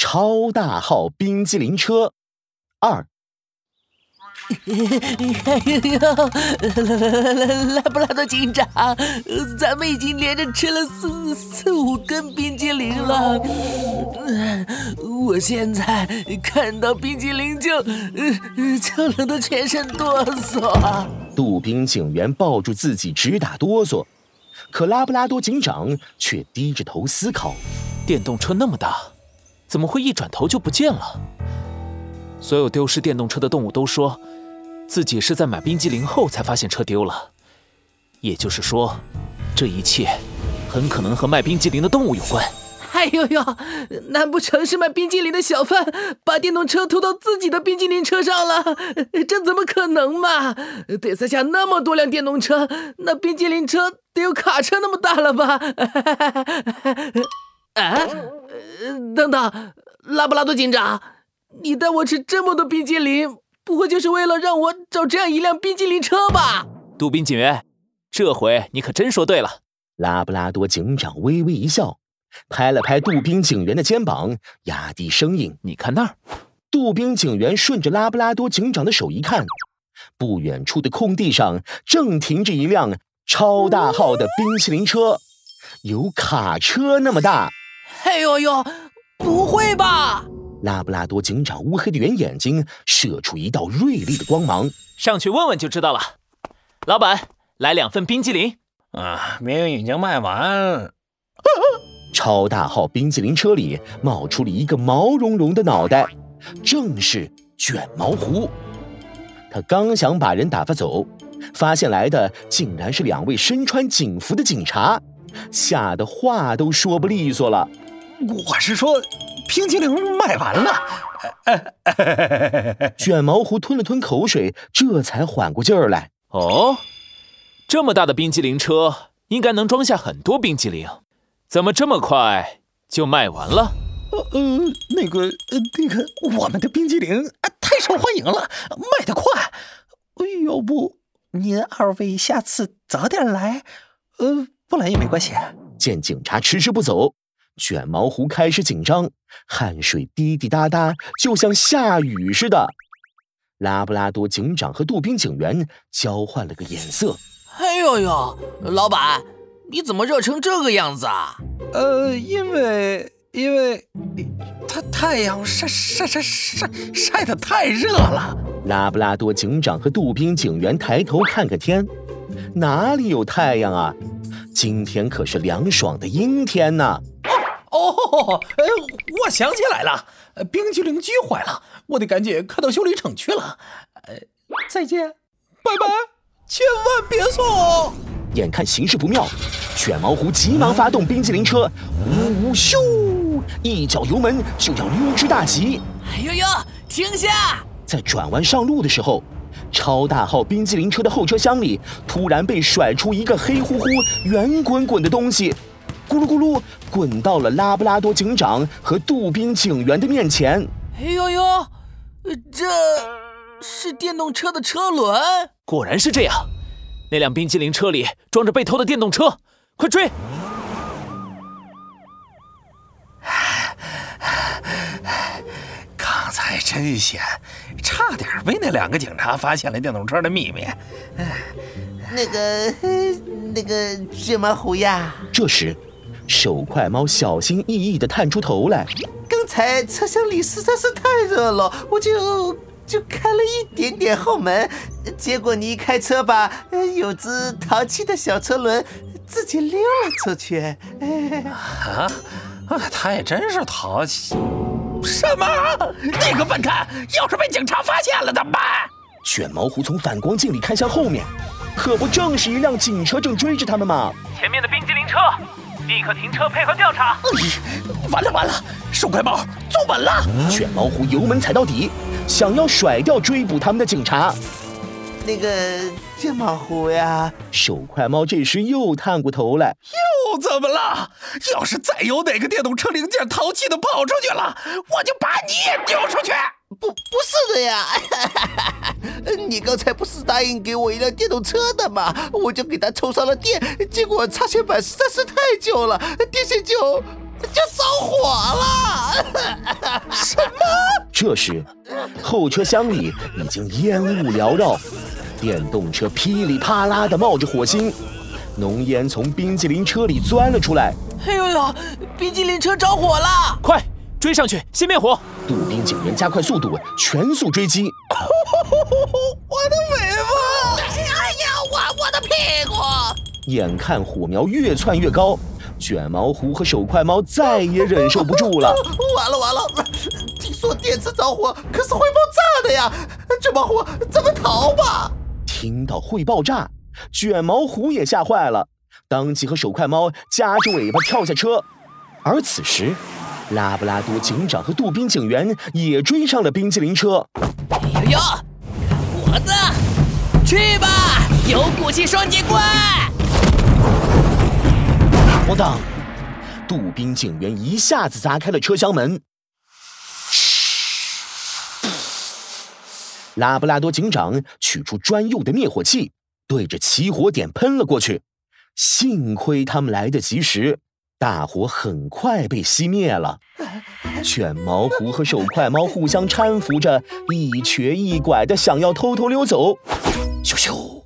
超大号冰激凌车二。哎呦，拉布拉多警长，咱们已经连着吃了四四五根冰激凌了。我现在看到冰激凌就就冷得全身哆嗦。杜宾警员抱住自己直打哆嗦，可拉布拉多警长却低着头思考：电动车那么大，怎么会一转头就不见了？所有丢失电动车的动物都说。自己是在买冰激凌后才发现车丢了，也就是说，这一切很可能和卖冰激凌的动物有关。哎呦呦，难不成是卖冰激凌的小贩把电动车偷到自己的冰激凌车上了？这怎么可能嘛？得塞下那么多辆电动车，那冰激凌车得有卡车那么大了吧？啊，等等，拉布拉多警长，你带我吃这么多冰激凌？不会就是为了让我找这样一辆冰激凌车吧？杜宾警员，这回你可真说对了。拉布拉多警长微微一笑，拍了拍杜宾警员的肩膀，压低声音：“你看那儿。”杜宾警员顺着拉布拉多警长的手一看，不远处的空地上正停着一辆超大号的冰淇淋车，有卡车那么大。哎呦呦，不会吧！拉布拉多警长乌黑的圆眼睛射出一道锐利的光芒，上去问问就知道了。老板，来两份冰激凌。啊，冰已经卖完。超大号冰激凌车里冒出了一个毛茸茸的脑袋，正是卷毛狐。他刚想把人打发走，发现来的竟然是两位身穿警服的警察，吓得话都说不利索了。我是说。冰激凌卖完了，卷毛狐吞了吞口水，这才缓过劲儿来。哦，这么大的冰激凌车应该能装下很多冰激凌，怎么这么快就卖完了？呃呃，那个呃那个，我们的冰激凌太受欢迎了，卖得快。要不您二位下次早点来，呃，不来也没关系。见警察迟迟不走。卷毛狐开始紧张，汗水滴滴答答，就像下雨似的。拉布拉多警长和杜宾警员交换了个眼色。哎呦呦，老板，你怎么热成这个样子啊？呃，因为因为，太太阳晒晒晒晒晒得太热了。拉布拉多警长和杜宾警员抬头看看天，哪里有太阳啊？今天可是凉爽的阴天呢。哦，哎，我想起来了，冰激凌机坏了，我得赶紧开到修理厂去了。呃，再见，拜拜，千万别送！眼看形势不妙，卷毛狐急忙发动冰激凌车，呜呜咻，一脚油门就要溜之大吉。哎呦呦，停下！在转弯上路的时候，超大号冰激凌车的后车厢里突然被甩出一个黑乎乎、圆滚滚的东西。咕噜咕噜，滚到了拉布拉多警长和杜宾警员的面前。哎呦呦，这是电动车的车轮！果然是这样，那辆冰激凌车里装着被偷的电动车，快追！刚才真险，差点被那两个警察发现了电动车的秘密。那个，那个芝麻糊呀！这时。手快猫小心翼翼地探出头来。刚才车厢里实在是太热了，我就就开了一点点后门，结果你一开车吧，有只淘气的小车轮自己溜了出去。啊，他也真是淘气。什么？那个笨蛋，要是被警察发现了怎么办？卷毛狐从反光镜里看向后面，可不正是一辆警车正追着他们吗？前面的冰激凌车。立刻停车配合调查！完了完了，手快猫坐稳了！卷毛狐油门踩到底，想要甩掉追捕他们的警察。那个卷毛狐呀，手快猫这时又探过头来，又怎么了？要是再有哪个电动车零件淘气的跑出去了，我就把你也丢出去！不，不是的呀。你刚才不是答应给我一辆电动车的吗？我就给它充上了电，结果插线板实在是太旧了，电线就就着火了。什么这时，后车厢里已经烟雾缭绕，电动车噼里啪啦的冒着火星，浓烟从冰激凌车里钻了出来。哎呦呦，冰激凌车着火了！快追上去，先灭火！杜宾警员加快速度，全速追击。我的尾巴！哎呀，我我的屁股！眼看火苗越窜越高。卷毛狐和手快猫再也忍受不住了，完了完了！听说电池着火，可是会爆炸的呀！卷毛狐怎么逃吧？听到会爆炸，卷毛虎也吓坏了，当即和手快猫夹着尾巴跳下车。而此时，拉布拉多警长和杜宾警员也追上了冰激凌车。哎呦呦，我的，去吧，有骨气双截棍！咣当！杜宾警员一下子砸开了车厢门。拉布拉多警长取出专用的灭火器，对着起火点喷了过去。幸亏他们来得及时，大火很快被熄灭了。卷毛狐和手快猫互相搀扶着，一瘸一拐的想要偷偷溜走。咻咻，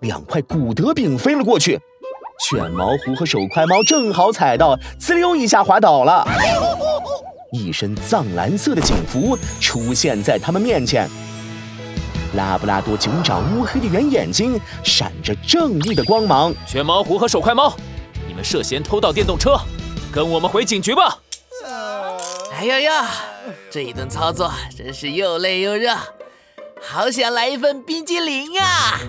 两块古德饼飞了过去。卷毛狐和手快猫正好踩到，滋溜一下滑倒了。一身藏蓝色的警服出现在他们面前。拉布拉多警长乌黑的圆眼睛闪着正义的光芒。卷毛狐和手快猫，你们涉嫌偷盗电动车，跟我们回警局吧。哎呀呀，这一顿操作真是又累又热，好想来一份冰激凌啊！